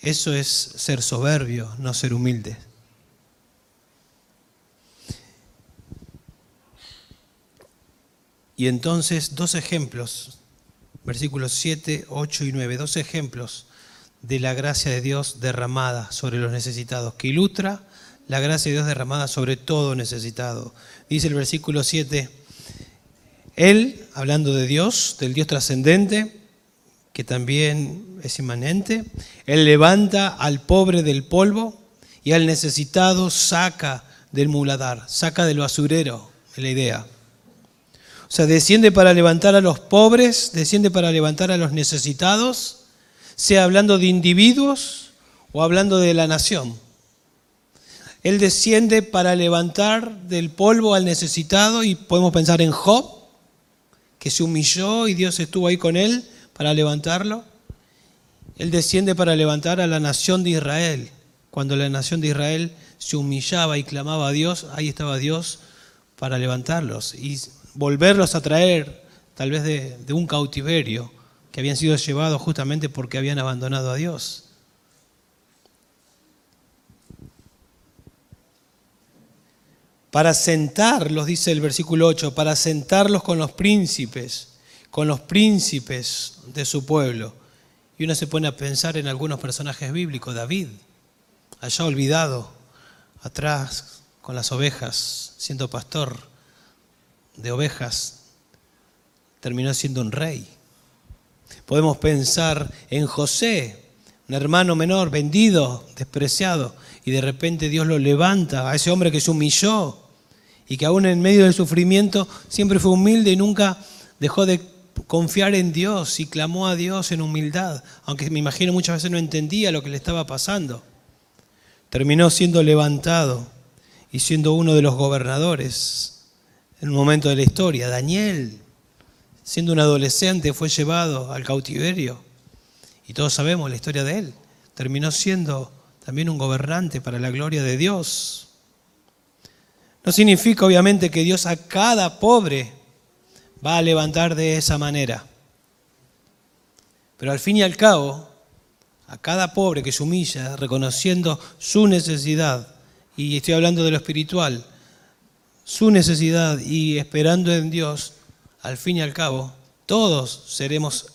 Eso es ser soberbio, no ser humilde. Y entonces dos ejemplos, versículos 7, 8 y 9, dos ejemplos de la gracia de Dios derramada sobre los necesitados, que ilustra la gracia de Dios derramada sobre todo necesitado. Dice el versículo 7, Él, hablando de Dios, del Dios trascendente, que también es inmanente, Él levanta al pobre del polvo y al necesitado saca del muladar, saca del basurero, de la idea. O sea, desciende para levantar a los pobres, desciende para levantar a los necesitados, sea hablando de individuos o hablando de la nación. Él desciende para levantar del polvo al necesitado y podemos pensar en Job, que se humilló y Dios estuvo ahí con él para levantarlo. Él desciende para levantar a la nación de Israel. Cuando la nación de Israel se humillaba y clamaba a Dios, ahí estaba Dios para levantarlos y volverlos a traer tal vez de, un cautiverio que habían sido llevados justamente porque habían abandonado a Dios. Para sentarlos, dice el versículo 8, para sentarlos con los príncipes, con los príncipes de su pueblo. Y uno se pone a pensar en algunos personajes bíblicos, David, allá olvidado, atrás con las ovejas, siendo pastor de ovejas, terminó siendo un rey. Podemos pensar en José, un hermano menor, vendido, despreciado, y de repente Dios lo levanta, a ese hombre que se humilló y que aún en medio del sufrimiento siempre fue humilde y nunca dejó de confiar en Dios y clamó a Dios en humildad, aunque me imagino muchas veces no entendía lo que le estaba pasando. Terminó siendo levantado y siendo uno de los gobernadores en un momento de la historia. Daniel, siendo un adolescente, fue llevado al cautiverio. Y todos sabemos la historia de él. Terminó siendo también un gobernante para la gloria de Dios. No significa obviamente que Dios a cada pobre va a levantar de esa manera. Pero al fin y al cabo, a cada pobre que se humilla, reconociendo su necesidad, y estoy hablando de lo espiritual, su necesidad y esperando en Dios, al fin y al cabo, todos seremos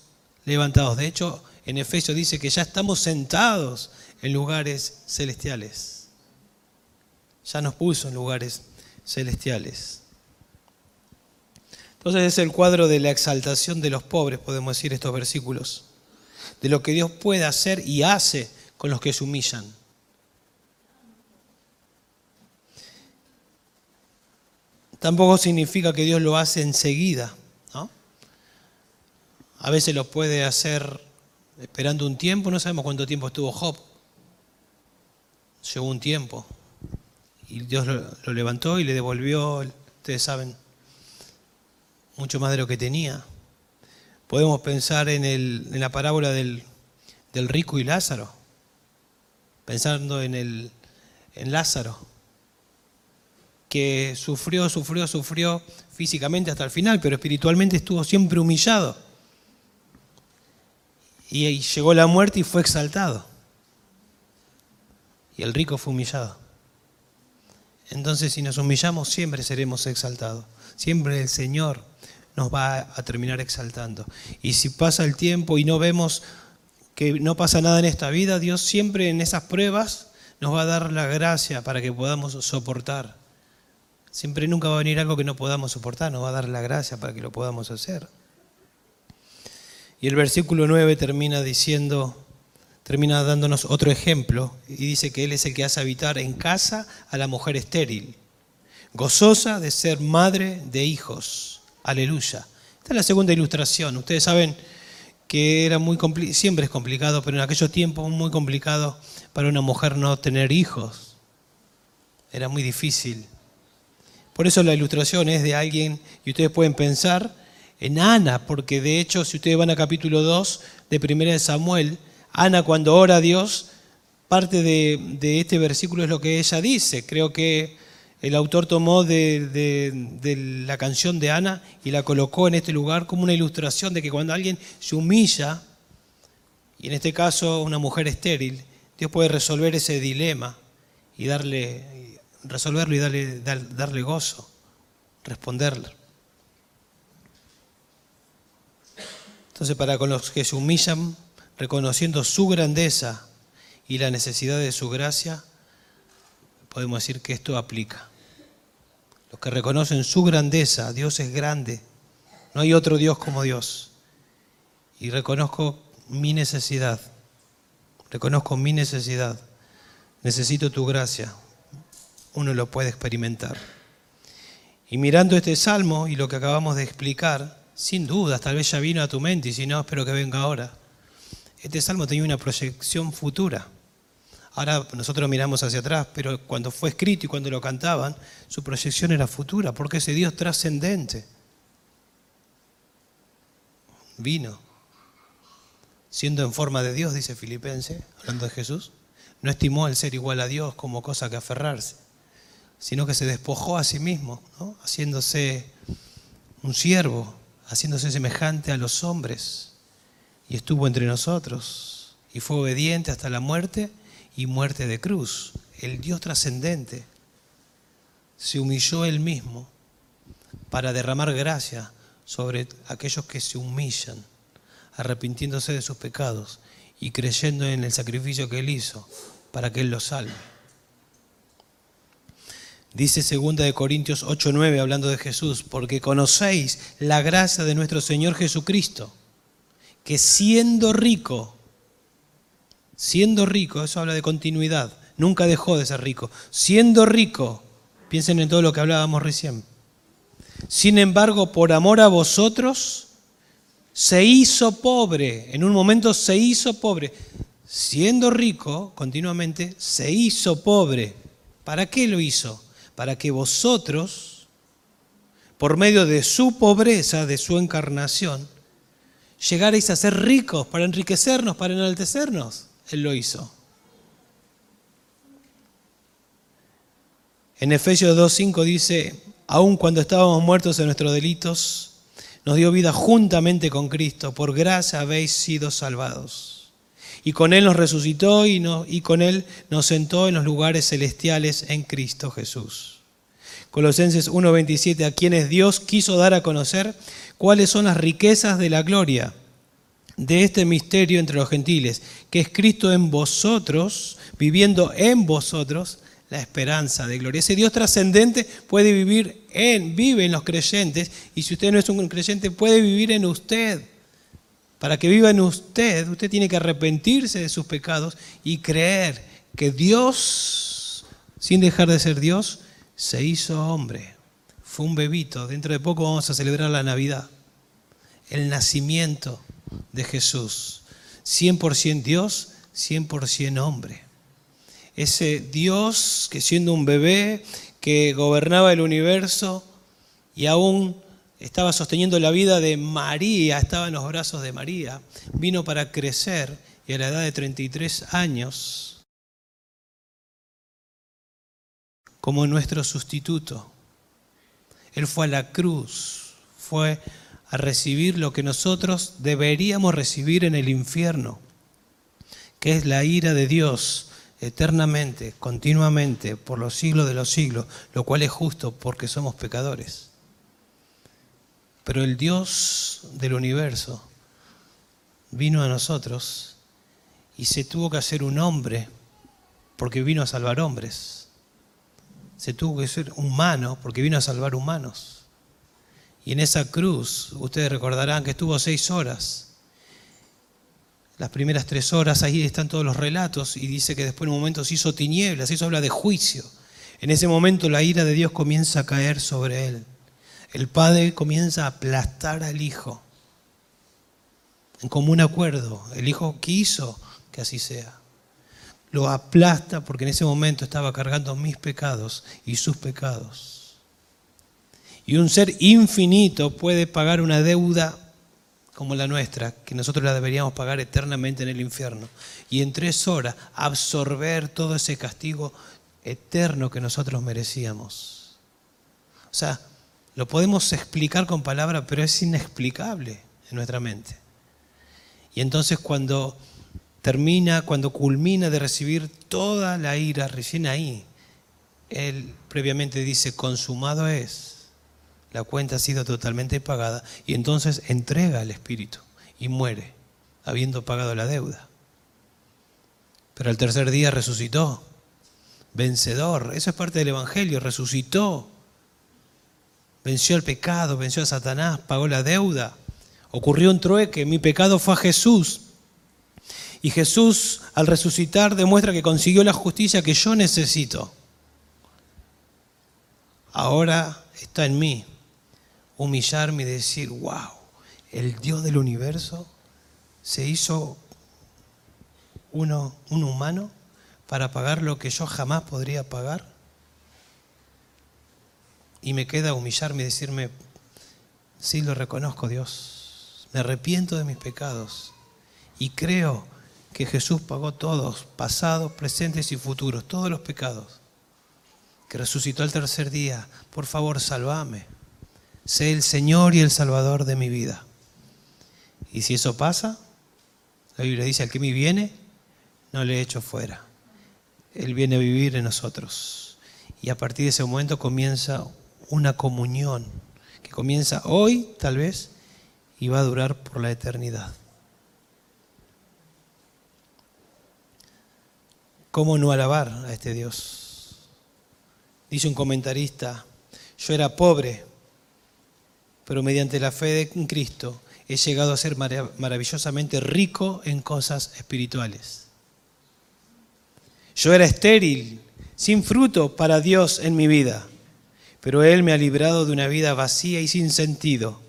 levantados. De hecho, en Efesios dice que ya estamos sentados en lugares celestiales. Ya nos puso en lugares celestiales. Entonces es el cuadro de la exaltación de los pobres, podemos decir estos versículos, de lo que Dios puede hacer y hace con los que se humillan. Tampoco significa que Dios lo hace enseguida. ¿no? A veces lo puede hacer esperando un tiempo, no sabemos cuánto tiempo estuvo Job. Llegó un tiempo. Y Dios lo, levantó y le devolvió, ustedes saben, mucho más de lo que tenía. Podemos pensar en, en la parábola del, del, rico y Lázaro, pensando en, el, en Lázaro, que sufrió, sufrió, sufrió físicamente hasta el final, pero espiritualmente estuvo siempre humillado. Y llegó la muerte y fue exaltado. Y el rico fue humillado. Entonces si nos humillamos siempre seremos exaltados. Siempre el Señor nos va a terminar exaltando. Y si pasa el tiempo y no vemos que no pasa nada en esta vida, Dios siempre en esas pruebas nos va a dar la gracia para que podamos soportar. Siempre nunca va a venir algo que no podamos soportar, nos va a dar la gracia para que lo podamos hacer. Y el versículo 9 termina diciendo, termina dándonos otro ejemplo y dice que Él es el que hace habitar en casa a la mujer estéril, gozosa de ser madre de hijos. Aleluya. Esta es la segunda ilustración. Ustedes saben que era muy siempre es complicado, pero en aquellos tiempos muy complicado para una mujer no tener hijos. Era muy difícil. Por eso la ilustración es de alguien, y ustedes pueden pensar, en Ana, porque de hecho, si ustedes van a capítulo 2 de 1 de Samuel, Ana cuando ora a Dios, parte de, este versículo es lo que ella dice. Creo que el autor tomó de, de, la canción de Ana y la colocó en este lugar como una ilustración de que cuando alguien se humilla, y en este caso una mujer estéril, Dios puede resolver ese dilema y darle, resolverlo y darle, darle gozo, responderle. Entonces, para con los que se humillan, reconociendo su grandeza y la necesidad de su gracia, podemos decir que esto aplica. Los que reconocen su grandeza, Dios es grande, no hay otro Dios como Dios. Y reconozco mi necesidad, reconozco mi necesidad, necesito tu gracia, uno lo puede experimentar. Y mirando este salmo y lo que acabamos de explicar, sin dudas, tal vez ya vino a tu mente y si no, espero que venga ahora. Este salmo tenía una proyección futura. Ahora nosotros miramos hacia atrás, pero cuando fue escrito y cuando lo cantaban, su proyección era futura, porque ese Dios trascendente vino, siendo en forma de Dios, dice Filipense, hablando de Jesús, no estimó el ser igual a Dios como cosa que aferrarse, sino que se despojó a sí mismo, haciéndose un siervo, haciéndose semejante a los hombres, y estuvo entre nosotros, y fue obediente hasta la muerte y muerte de cruz. El Dios trascendente se humilló él mismo para derramar gracia sobre aquellos que se humillan, arrepintiéndose de sus pecados y creyendo en el sacrificio que él hizo para que él los salve. Dice 2 de Corintios 8:9 hablando de Jesús, porque conocéis la gracia de nuestro Señor Jesucristo, que siendo rico, siendo rico, eso habla de continuidad, nunca dejó de ser rico, siendo rico, piensen en todo lo que hablábamos recién. Sin embargo, por amor a vosotros, se hizo pobre, en un momento se hizo pobre. Siendo rico, continuamente, se hizo pobre. ¿Para qué lo hizo? Para que vosotros, por medio de su pobreza, de su encarnación, llegarais a ser ricos, para enriquecernos, para enaltecernos. Él lo hizo. En Efesios 2.5 dice, aun cuando estábamos muertos en nuestros delitos, nos dio vida juntamente con Cristo, por gracia habéis sido salvados y con Él nos resucitó y, con Él nos sentó en los lugares celestiales en Cristo Jesús. Colosenses 1:27, a quienes Dios quiso dar a conocer cuáles son las riquezas de la gloria de este misterio entre los gentiles, que es Cristo en vosotros, viviendo en vosotros la esperanza de gloria. Ese Dios trascendente puede vivir en, vive en los creyentes, y si usted no es un creyente, puede vivir en usted. Para que viva en usted, usted tiene que arrepentirse de sus pecados y creer que Dios, sin dejar de ser Dios, se hizo hombre, fue un bebito. Dentro de poco vamos a celebrar la Navidad. El nacimiento de Jesús. 100% Dios, 100% hombre. Ese Dios que siendo un bebé, que gobernaba el universo y aún estaba sosteniendo la vida de María, estaba en los brazos de María, vino para crecer y a la edad de 33 años, como nuestro sustituto, Él fue a la cruz, fue a recibir lo que nosotros deberíamos recibir en el infierno, que es la ira de Dios eternamente, continuamente, por los siglos de los siglos, lo cual es justo porque somos pecadores. Pero el Dios del universo vino a nosotros y se tuvo que hacer un hombre porque vino a salvar hombres. Se tuvo que ser humano porque vino a salvar humanos. Y en esa cruz, ustedes recordarán que estuvo seis horas. Las primeras tres horas, ahí están todos los relatos, y dice que después en un momento se hizo tinieblas, eso habla de juicio. En ese momento la ira de Dios comienza a caer sobre él. El Padre comienza a aplastar al Hijo en común acuerdo. El Hijo quiso que así sea. Lo aplasta porque en ese momento estaba cargando mis pecados y sus pecados. Y un ser infinito puede pagar una deuda como la nuestra, que nosotros la deberíamos pagar eternamente en el infierno. Y en tres horas absorber todo ese castigo eterno que nosotros merecíamos. O sea, lo podemos explicar con palabras, pero es inexplicable en nuestra mente. Y entonces cuando termina, cuando culmina de recibir toda la ira, recién ahí, él previamente dice, consumado es, la cuenta ha sido totalmente pagada, y entonces entrega al Espíritu y muere, habiendo pagado la deuda. Pero al tercer día resucitó, vencedor, eso es parte del Evangelio, resucitó venció el pecado, venció a Satanás, pagó la deuda. Ocurrió un trueque, mi pecado fue a Jesús. Y Jesús al resucitar demuestra que consiguió la justicia que yo necesito. Ahora está en mí humillarme y decir, wow, el Dios del universo se hizo uno, un humano para pagar lo que yo jamás podría pagar y me queda humillarme y decirme, sí lo reconozco Dios, me arrepiento de mis pecados y creo que Jesús pagó todos, pasados, presentes y futuros, todos los pecados, que resucitó el tercer día, por favor, salvame, sé el Señor y el Salvador de mi vida. Y si eso pasa, la Biblia dice, al que me viene, no le echo fuera. Él viene a vivir en nosotros. Y a partir de ese momento comienza una comunión que comienza hoy, tal vez, y va a durar por la eternidad. ¿Cómo no alabar a este Dios? Dice un comentarista, yo era pobre, pero mediante la fe en Cristo he llegado a ser maravillosamente rico en cosas espirituales. Yo era estéril, sin fruto para Dios en mi vida pero Él me ha librado de una vida vacía y sin sentido,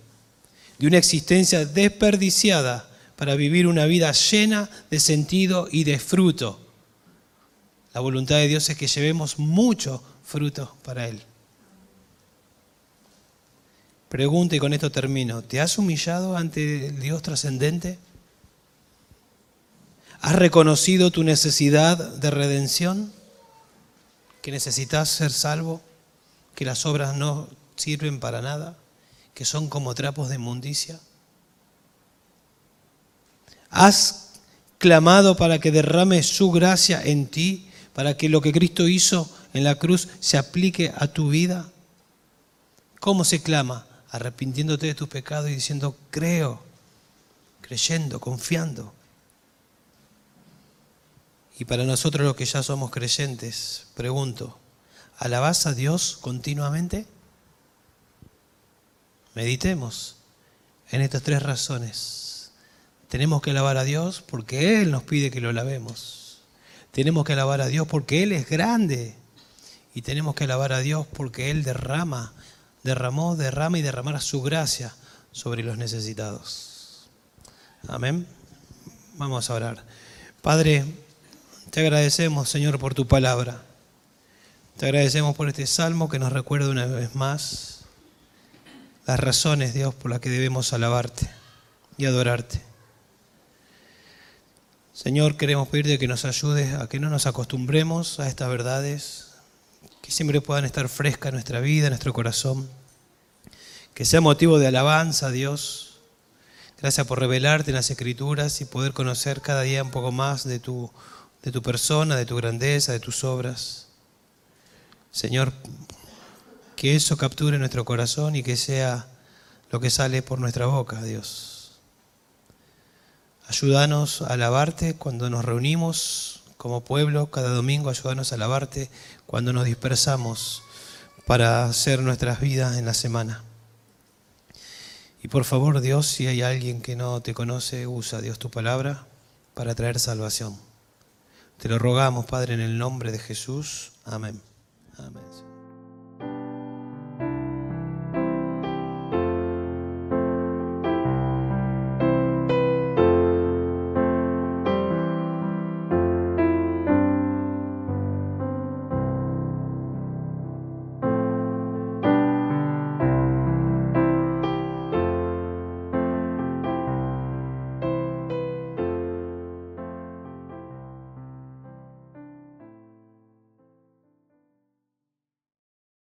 de una existencia desperdiciada para vivir una vida llena de sentido y de fruto. La voluntad de Dios es que llevemos mucho fruto para Él. Pregunta y con esto termino. ¿Te has humillado ante el Dios trascendente? ¿Has reconocido tu necesidad de redención? ¿Que necesitas ser salvo? Que las obras no sirven para nada, que son como trapos de inmundicia? ¿Has clamado para que derrame su gracia en ti, para que lo que Cristo hizo en la cruz se aplique a tu vida? ¿Cómo se clama? Arrepintiéndote de tus pecados y diciendo, creo, creyendo, confiando. Y para nosotros los que ya somos creyentes, pregunto, ¿Alabás a Dios continuamente? Meditemos en estas tres razones. Tenemos que alabar a Dios porque Él nos pide que lo alabemos. Tenemos que alabar a Dios porque Él es grande. Y tenemos que alabar a Dios porque Él derrama derramó, derrama y derramará su gracia sobre los necesitados. Amén. Vamos a orar. Padre, te agradecemos, Señor, por tu palabra. Te agradecemos por este salmo que nos recuerda una vez más las razones, Dios, por las que debemos alabarte y adorarte. Señor, queremos pedirte que nos ayudes a que no nos acostumbremos a estas verdades, que siempre puedan estar frescas en nuestra vida, en nuestro corazón, que sea motivo de alabanza, Dios. Gracias por revelarte en las escrituras y poder conocer cada día un poco más de tu, de tu persona, de tu grandeza, de tus obras. Señor, que eso capture nuestro corazón y que sea lo que sale por nuestra boca, Dios. Ayúdanos a alabarte cuando nos reunimos como pueblo cada domingo, ayúdanos a alabarte cuando nos dispersamos para hacer nuestras vidas en la semana. Y por favor, Dios, si hay alguien que no te conoce, usa, Dios, tu palabra para traer salvación. Te lo rogamos, Padre, en el nombre de Jesús. Amén. Amén.